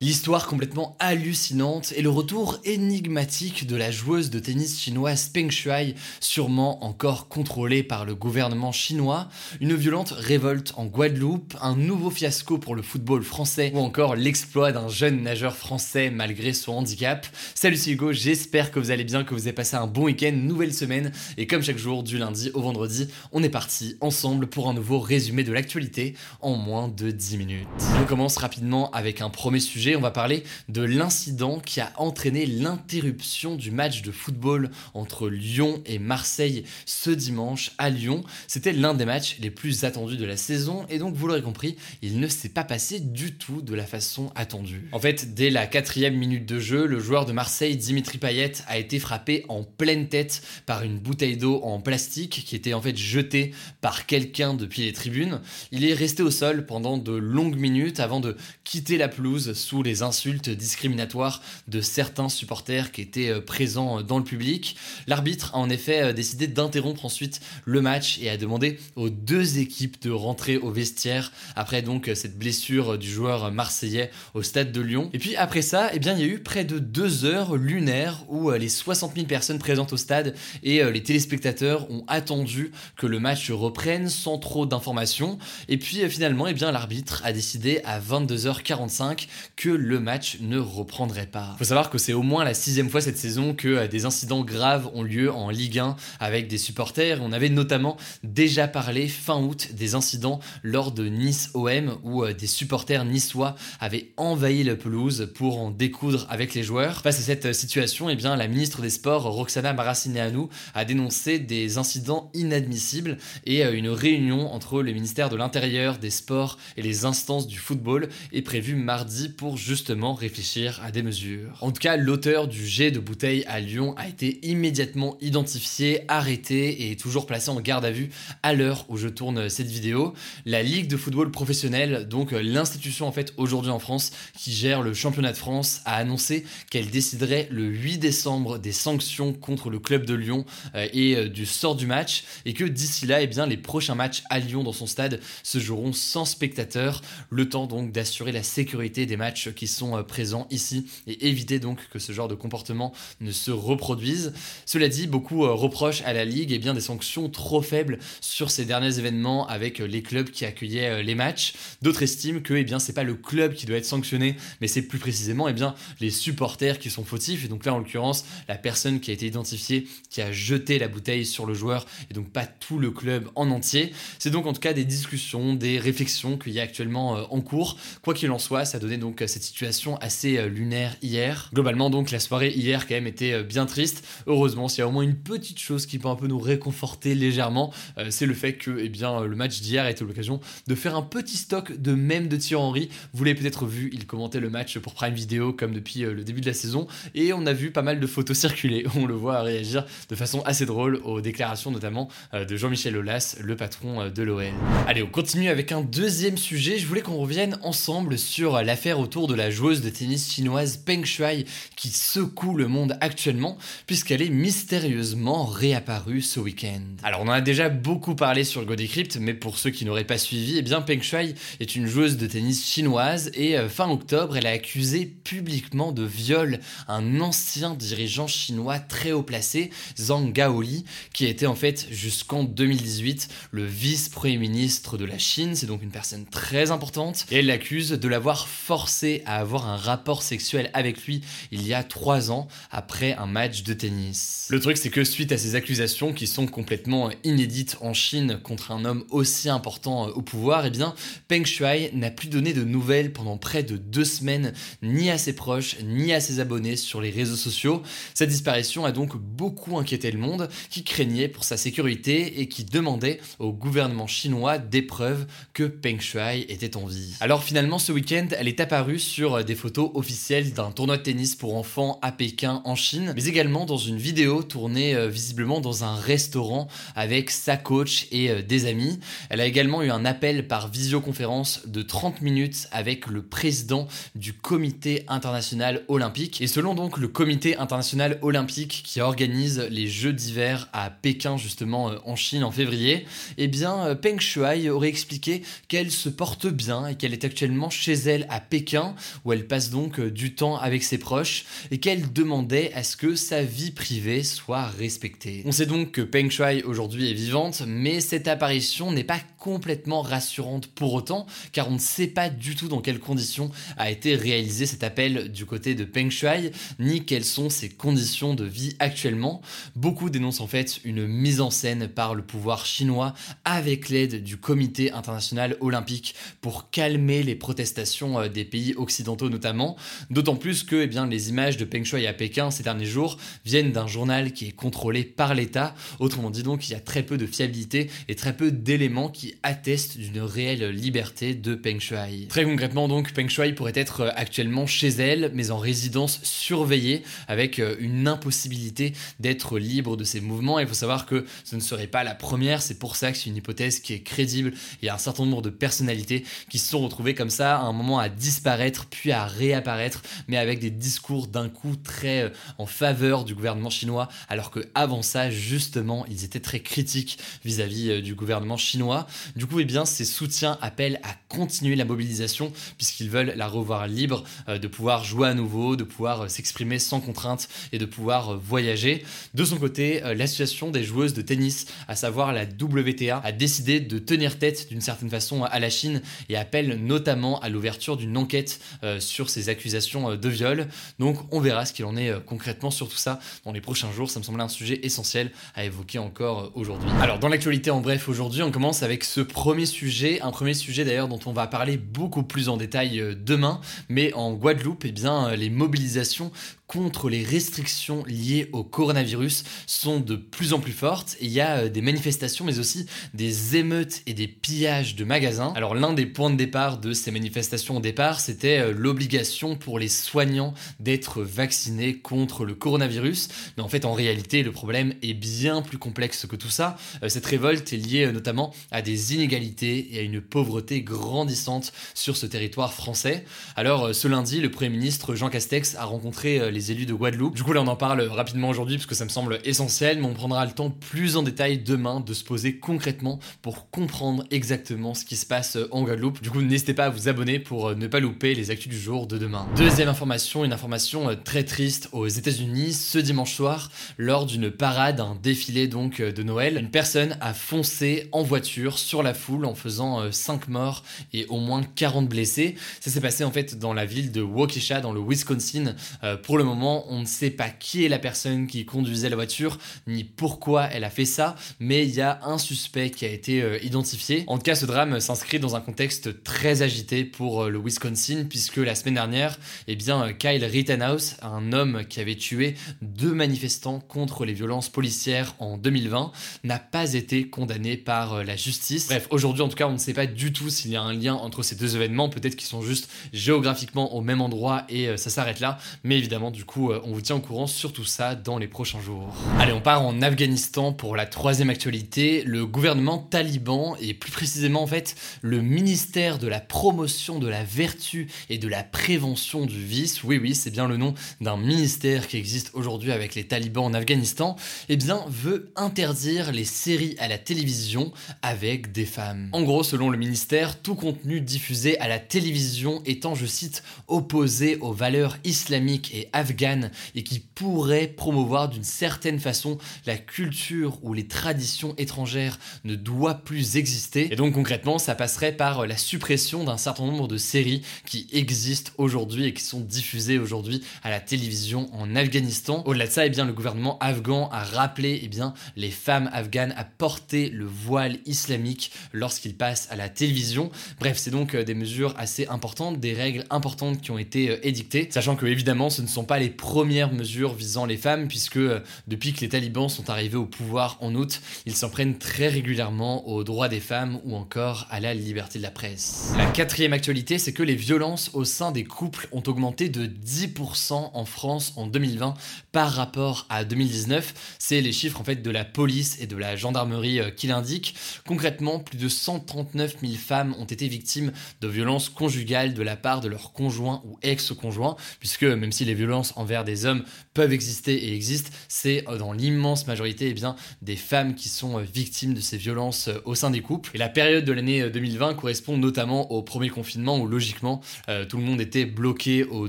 L'histoire complètement hallucinante et le retour énigmatique de la joueuse de tennis chinoise Peng Shuai, sûrement encore contrôlée par le gouvernement chinois, une violente révolte en Guadeloupe, un nouveau fiasco pour le football français ou encore l'exploit d'un jeune nageur français malgré son handicap. Salut c'est Hugo, j'espère que vous allez bien, que vous avez passé un bon week-end, nouvelle semaine et comme chaque jour du lundi au vendredi, on est parti ensemble pour un nouveau résumé de l'actualité en moins de 10 minutes. On commence rapidement avec un premier sujet on va parler de l'incident qui a entraîné l'interruption du match de football entre Lyon et Marseille ce dimanche à Lyon. C'était l'un des matchs les plus attendus de la saison et donc vous l'aurez compris, il ne s'est pas passé du tout de la façon attendue. En fait, dès la quatrième minute de jeu, le joueur de Marseille, Dimitri Payet, a été frappé en pleine tête par une bouteille d'eau en plastique qui était en fait jetée par quelqu'un depuis les tribunes. Il est resté au sol pendant de longues minutes avant de quitter la pelouse sous les insultes discriminatoires de certains supporters qui étaient euh, présents euh, dans le public. L'arbitre a en effet euh, décidé d'interrompre ensuite le match et a demandé aux deux équipes de rentrer au vestiaire après donc cette blessure du joueur marseillais au stade de Lyon. Et puis après ça, eh bien, il y a eu près de deux heures lunaires où les 60 000 personnes présentes au stade et les téléspectateurs ont attendu que le match reprenne sans trop d'informations. Et puis finalement, eh bien, l'arbitre a décidé à 22h45 que le match ne reprendrait pas. Faut savoir que c'est au moins la sixième fois cette saison que euh, des incidents graves ont lieu en Ligue 1 avec des supporters. On avait notamment déjà parlé fin août des incidents lors de Nice OM où euh, des supporters niçois avaient envahi la pelouse pour en découdre avec les joueurs. Face à cette euh, situation, eh bien, la ministre des Sports, Roxana Maracineanu, a dénoncé des incidents inadmissibles et une réunion entre le ministère de l'Intérieur, des Sports et les instances du football est prévue mardi pour justement réfléchir à des mesures. En tout cas, l'auteur du jet de bouteille à Lyon a été immédiatement identifié, arrêté et toujours placé en garde à vue à l'heure où je tourne cette vidéo. La Ligue de football professionnel, donc l'institution en fait aujourd'hui en France qui gère le championnat de France, a annoncé qu'elle déciderait le 8 décembre des sanctions contre le club de Lyon euh, et euh, du sort du match et que d'ici là, eh bien, les prochains matchs à Lyon dans son stade se joueront sans spectateurs, le temps donc d'assurer la sécurité des matchs qui sont euh, présents ici et éviter donc que ce genre de comportement ne se reproduise. Cela dit, beaucoup euh, reprochent à la Ligue eh bien, des sanctions trop faibles sur ces derniers événements avec euh, les clubs qui accueillaient les matchs. D'autres estiment que eh bien, c'est pas le club qui doit être sanctionné, mais c'est plus précisément eh bien, les supporters qui sont fautifs. Et donc là, en l'occurrence, la personne qui a été identifiée, qui a jeté la bouteille sur le joueur, et donc pas tout le club en entier. C'est donc en tout cas des discussions, des réflexions qu'il y a actuellement en cours. Quoi qu'il en soit, ça donnait donc cette situation assez euh, lunaire hier. Globalement, donc, la soirée hier, quand même, était euh, bien triste. Heureusement, s'il y a au moins une petite chose qui peut un peu nous réconforter légèrement, euh, c'est le fait que, eh bien, le match d'hier a été l'occasion de faire un petit stock de même de Thierry Henry. Vous l'avez peut-être vu, il commentait le match pour Prime Video, comme depuis le début de la saison, et on a vu pas mal de photos circuler. On le voit réagir de façon assez drôle aux déclarations, notamment de Jean-Michel Aulas, le patron de l'OL. Allez, on continue avec un deuxième sujet. Je voulais qu'on revienne ensemble sur l'affaire autour de la joueuse de tennis chinoise Peng Shuai qui secoue le monde actuellement puisqu'elle est mystérieusement réapparue ce week-end. Alors on en a déjà beaucoup parlé sur Godecrypt mais pour ceux qui n'auraient pas suivi, eh bien Peng Shuai est une joueuse de tennis chinoise et euh, fin octobre elle a accusé publiquement de viol un ancien dirigeant chinois très haut placé, Zhang Gaoli, qui était en fait jusqu'en 2018 le vice-premier ministre de la Chine, c'est donc une personne très importante et elle l'accuse de l'avoir forcé à avoir un rapport sexuel avec lui il y a trois ans après un match de tennis. Le truc c'est que suite à ces accusations qui sont complètement inédites en Chine contre un homme aussi important au pouvoir, eh bien Peng Shuai n'a plus donné de nouvelles pendant près de deux semaines ni à ses proches ni à ses abonnés sur les réseaux sociaux. Sa disparition a donc beaucoup inquiété le monde qui craignait pour sa sécurité et qui demandait au gouvernement chinois des preuves que Peng Shuai était en vie. Alors finalement ce week-end elle est apparue sur des photos officielles d'un tournoi de tennis pour enfants à Pékin en Chine, mais également dans une vidéo tournée euh, visiblement dans un restaurant avec sa coach et euh, des amis. Elle a également eu un appel par visioconférence de 30 minutes avec le président du comité international olympique. Et selon donc le comité international olympique qui organise les Jeux d'hiver à Pékin justement euh, en Chine en février, eh bien Peng Shuai aurait expliqué qu'elle se porte bien et qu'elle est actuellement chez elle à Pékin où elle passe donc du temps avec ses proches et qu'elle demandait à ce que sa vie privée soit respectée. On sait donc que Peng Shuai aujourd'hui est vivante, mais cette apparition n'est pas complètement rassurante pour autant, car on ne sait pas du tout dans quelles conditions a été réalisé cet appel du côté de Peng Shuai, ni quelles sont ses conditions de vie actuellement. Beaucoup dénoncent en fait une mise en scène par le pouvoir chinois avec l'aide du comité international olympique pour calmer les protestations euh, des pays occidentaux notamment, d'autant plus que eh bien, les images de Peng Shuai à Pékin ces derniers jours viennent d'un journal qui est contrôlé par l'État, autrement dit donc il y a très peu de fiabilité et très peu d'éléments qui attestent d'une réelle liberté de Peng Shuai. Très concrètement donc, Peng Shuai pourrait être actuellement chez elle, mais en résidence surveillée, avec euh, une impossibilité d'être libre de ses mouvements. Il faut savoir que ce ne serait pas la première, c'est pour ça que c'est une hypothèse qui est crédible. Il y a un certain nombre de personnalités qui se sont retrouvées comme ça, à un moment à disparaître, puis à réapparaître, mais avec des discours d'un coup très euh, en faveur du gouvernement chinois, alors que avant ça, justement, ils étaient très critiques vis-à-vis du gouvernement chinois. Du coup, eh bien, ces soutiens appellent à continuer la mobilisation puisqu'ils veulent la revoir libre, euh, de pouvoir jouer à nouveau, de pouvoir euh, s'exprimer sans contrainte et de pouvoir euh, voyager. De son côté, l'association des joueuses de tennis, à savoir la WTA, a décidé de tenir tête d'une certaine façon à la Chine et appelle notamment à l'ouverture d'une enquête sur ces accusations de viol. Donc, on verra ce qu'il en est concrètement sur tout ça dans les prochains jours. Ça me semblait un sujet essentiel à évoquer encore aujourd'hui. Alors, dans l'actualité en bref aujourd'hui, on commence avec ce premier sujet, un premier sujet d'ailleurs dont on va parler beaucoup plus en détail euh, demain, mais en Guadeloupe, eh bien, euh, les mobilisations contre les restrictions liées au coronavirus sont de plus en plus fortes il y a euh, des manifestations mais aussi des émeutes et des pillages de magasins. Alors l'un des points de départ de ces manifestations au départ c'était euh, l'obligation pour les soignants d'être vaccinés contre le coronavirus mais en fait en réalité le problème est bien plus complexe que tout ça. Euh, cette révolte est liée notamment à des inégalités et à une pauvreté grandissante sur ce territoire français. Alors ce lundi le Premier ministre Jean Castex a rencontré les les élus de Guadeloupe. Du coup, là, on en parle rapidement aujourd'hui parce que ça me semble essentiel, mais on prendra le temps plus en détail demain de se poser concrètement pour comprendre exactement ce qui se passe en Guadeloupe. Du coup, n'hésitez pas à vous abonner pour euh, ne pas louper les actus du jour de demain. Deuxième information, une information euh, très triste aux États-Unis ce dimanche soir, lors d'une parade, un défilé donc euh, de Noël, une personne a foncé en voiture sur la foule en faisant 5 morts et au moins 40 blessés. Ça s'est passé en fait dans la ville de Waukesha, dans le Wisconsin. pour le moment, on ne sait pas qui est la personne qui conduisait la voiture, ni pourquoi elle a fait ça, mais il y a un suspect qui a été euh, identifié. En tout cas, ce drame s'inscrit dans un contexte très agité pour euh, le Wisconsin, puisque la semaine dernière, eh bien, euh, Kyle Rittenhouse, un homme qui avait tué deux manifestants contre les violences policières en 2020, n'a pas été condamné par la justice. Bref, aujourd'hui, en tout cas, on ne sait pas du tout s'il y a un lien entre ces deux événements. Peut-être qu'ils sont juste géographiquement au même endroit et ça s'arrête là. Mais évidemment, du coup, euh, on vous tient au courant sur tout ça dans les prochains jours. Allez, on part en Afghanistan pour la troisième actualité. Le gouvernement taliban, et plus précisément en fait le ministère de la promotion de la vertu et de la prévention du vice, oui oui, c'est bien le nom d'un ministère qui existe aujourd'hui avec les talibans en Afghanistan, eh bien veut interdire les séries à la télévision avec des femmes. En gros, selon le ministère, tout contenu diffusé à la télévision étant, je cite, opposé aux valeurs islamiques et afghanistan afghane et qui pourrait promouvoir d'une certaine façon la culture où les traditions étrangères ne doivent plus exister. Et donc concrètement, ça passerait par la suppression d'un certain nombre de séries qui existent aujourd'hui et qui sont diffusées aujourd'hui à la télévision en Afghanistan. Au-delà de ça, eh bien, le gouvernement afghan a rappelé eh bien, les femmes afghanes à porter le voile islamique lorsqu'ils passent à la télévision. Bref, c'est donc euh, des mesures assez importantes, des règles importantes qui ont été euh, édictées, sachant que évidemment ce ne sont pas les premières mesures visant les femmes, puisque euh, depuis que les talibans sont arrivés au pouvoir en août, ils s'en prennent très régulièrement aux droits des femmes ou encore à la liberté de la presse. La quatrième actualité, c'est que les violences au sein des couples ont augmenté de 10% en France en 2020 par rapport à 2019. C'est les chiffres en fait de la police et de la gendarmerie qui l'indiquent. Concrètement, plus de 139 000 femmes ont été victimes de violences conjugales de la part de leur conjoint ou ex-conjoint, puisque même si les violences envers des hommes peuvent exister et existent, c'est euh, dans l'immense majorité eh bien, des femmes qui sont euh, victimes de ces violences euh, au sein des couples. Et la période de l'année 2020 correspond notamment au premier confinement où logiquement tout le monde était bloqué au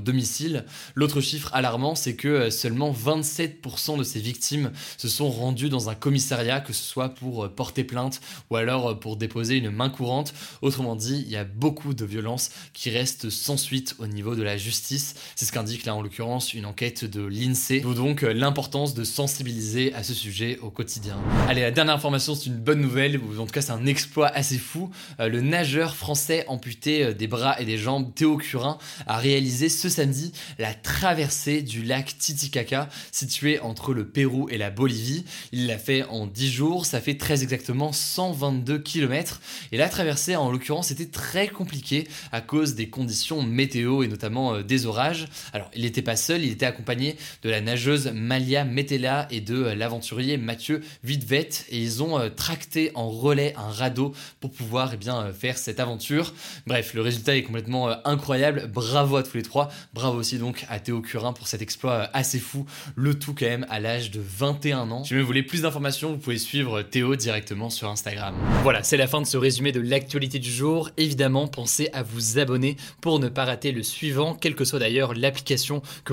domicile. L'autre chiffre alarmant, c'est que seulement 27% de ces victimes se sont rendues dans un commissariat, que ce soit pour porter plainte ou alors pour déposer une main courante. Autrement dit, il y a beaucoup de violences qui restent sans suite au niveau de la justice. C'est ce qu'indique là en l'occurrence une enquête de l'INSEE. D'où donc euh, l'importance de sensibiliser à ce sujet au quotidien. Allez, la dernière information, c'est une bonne nouvelle, ou en tout cas c'est un exploit assez fou. Euh, le nageur français amputé euh, des bras et des jambes, Théo Curin, a réalisé ce samedi la traversée du lac Titicaca, situé entre le Pérou et la Bolivie. Il l'a fait en 10 jours, ça fait très exactement 122 km. Et la traversée, en l'occurrence, était très compliquée à cause des conditions météo et notamment des orages. Alors, il n'était pas il était accompagné de la nageuse Malia Metella et de euh, l'aventurier Mathieu Vidvet et ils ont euh, tracté en relais un radeau pour pouvoir eh bien, faire cette aventure. Bref, le résultat est complètement incroyable. Bravo à tous les trois. Bravo aussi donc à Théo Curin pour cet exploit assez fou. Le tout quand même à l'âge de 21 ans. Si vous voulez plus d'informations, vous pouvez suivre Théo directement sur Instagram. Voilà, c'est la fin de ce résumé de l'actualité du jour. Évidemment, pensez à vous abonner pour ne pas rater le suivant, quelle que soit d'ailleurs l'application que